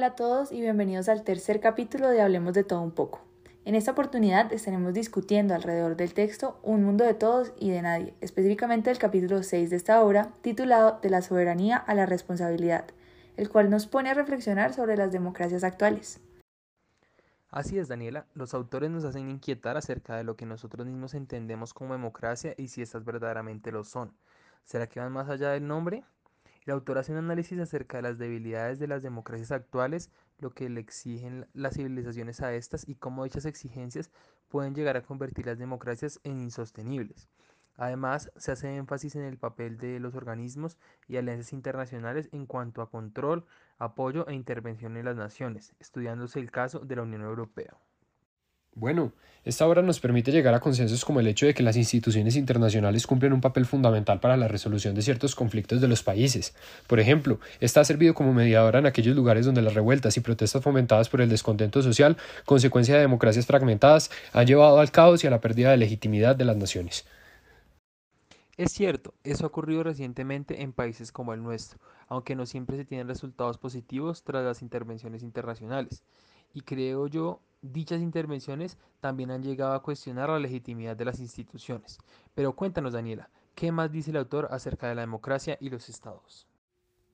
Hola a todos y bienvenidos al tercer capítulo de Hablemos de todo un poco. En esta oportunidad estaremos discutiendo alrededor del texto Un mundo de todos y de nadie, específicamente el capítulo 6 de esta obra, titulado De la soberanía a la responsabilidad, el cual nos pone a reflexionar sobre las democracias actuales. Así es, Daniela, los autores nos hacen inquietar acerca de lo que nosotros mismos entendemos como democracia y si estas verdaderamente lo son. ¿Será que van más allá del nombre? El autor hace un análisis acerca de las debilidades de las democracias actuales, lo que le exigen las civilizaciones a estas y cómo dichas exigencias pueden llegar a convertir las democracias en insostenibles. Además, se hace énfasis en el papel de los organismos y alianzas internacionales en cuanto a control, apoyo e intervención en las naciones, estudiándose el caso de la Unión Europea. Bueno, esta obra nos permite llegar a consensos como el hecho de que las instituciones internacionales cumplen un papel fundamental para la resolución de ciertos conflictos de los países. Por ejemplo, esta ha servido como mediadora en aquellos lugares donde las revueltas y protestas fomentadas por el descontento social, consecuencia de democracias fragmentadas, han llevado al caos y a la pérdida de legitimidad de las naciones. Es cierto, eso ha ocurrido recientemente en países como el nuestro, aunque no siempre se tienen resultados positivos tras las intervenciones internacionales. Y creo yo dichas intervenciones también han llegado a cuestionar la legitimidad de las instituciones. Pero cuéntanos, Daniela, ¿qué más dice el autor acerca de la democracia y los estados?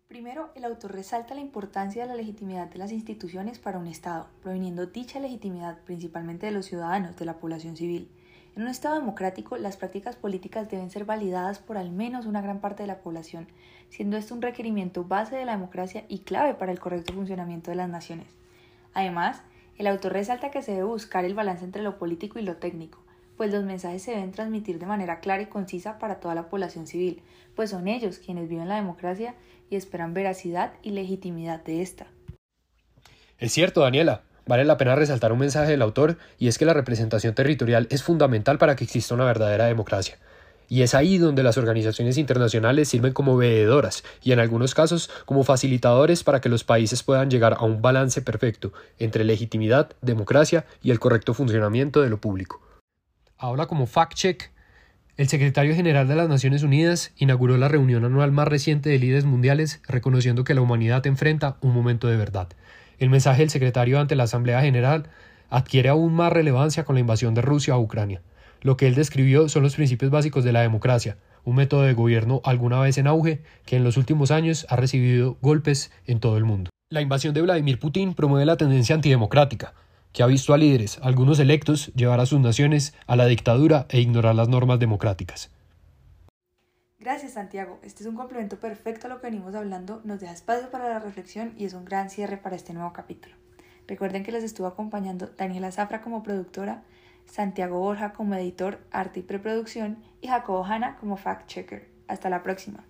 Primero, el autor resalta la importancia de la legitimidad de las instituciones para un Estado, proveniendo dicha legitimidad principalmente de los ciudadanos, de la población civil. En un Estado democrático, las prácticas políticas deben ser validadas por al menos una gran parte de la población, siendo esto un requerimiento base de la democracia y clave para el correcto funcionamiento de las naciones. Además, el autor resalta que se debe buscar el balance entre lo político y lo técnico, pues los mensajes se deben transmitir de manera clara y concisa para toda la población civil, pues son ellos quienes viven la democracia y esperan veracidad y legitimidad de esta. Es cierto, Daniela. Vale la pena resaltar un mensaje del autor y es que la representación territorial es fundamental para que exista una verdadera democracia. Y es ahí donde las organizaciones internacionales sirven como veedoras y en algunos casos como facilitadores para que los países puedan llegar a un balance perfecto entre legitimidad, democracia y el correcto funcionamiento de lo público. Ahora como fact-check, el secretario general de las Naciones Unidas inauguró la reunión anual más reciente de líderes mundiales reconociendo que la humanidad enfrenta un momento de verdad. El mensaje del secretario ante la Asamblea General adquiere aún más relevancia con la invasión de Rusia a Ucrania. Lo que él describió son los principios básicos de la democracia, un método de gobierno alguna vez en auge que en los últimos años ha recibido golpes en todo el mundo. La invasión de Vladimir Putin promueve la tendencia antidemocrática, que ha visto a líderes, algunos electos, llevar a sus naciones a la dictadura e ignorar las normas democráticas. Gracias Santiago, este es un complemento perfecto a lo que venimos hablando, nos deja espacio para la reflexión y es un gran cierre para este nuevo capítulo. Recuerden que les estuvo acompañando Daniela Zafra como productora, Santiago Borja como editor, arte y preproducción y Jacobo Hanna como fact-checker. Hasta la próxima.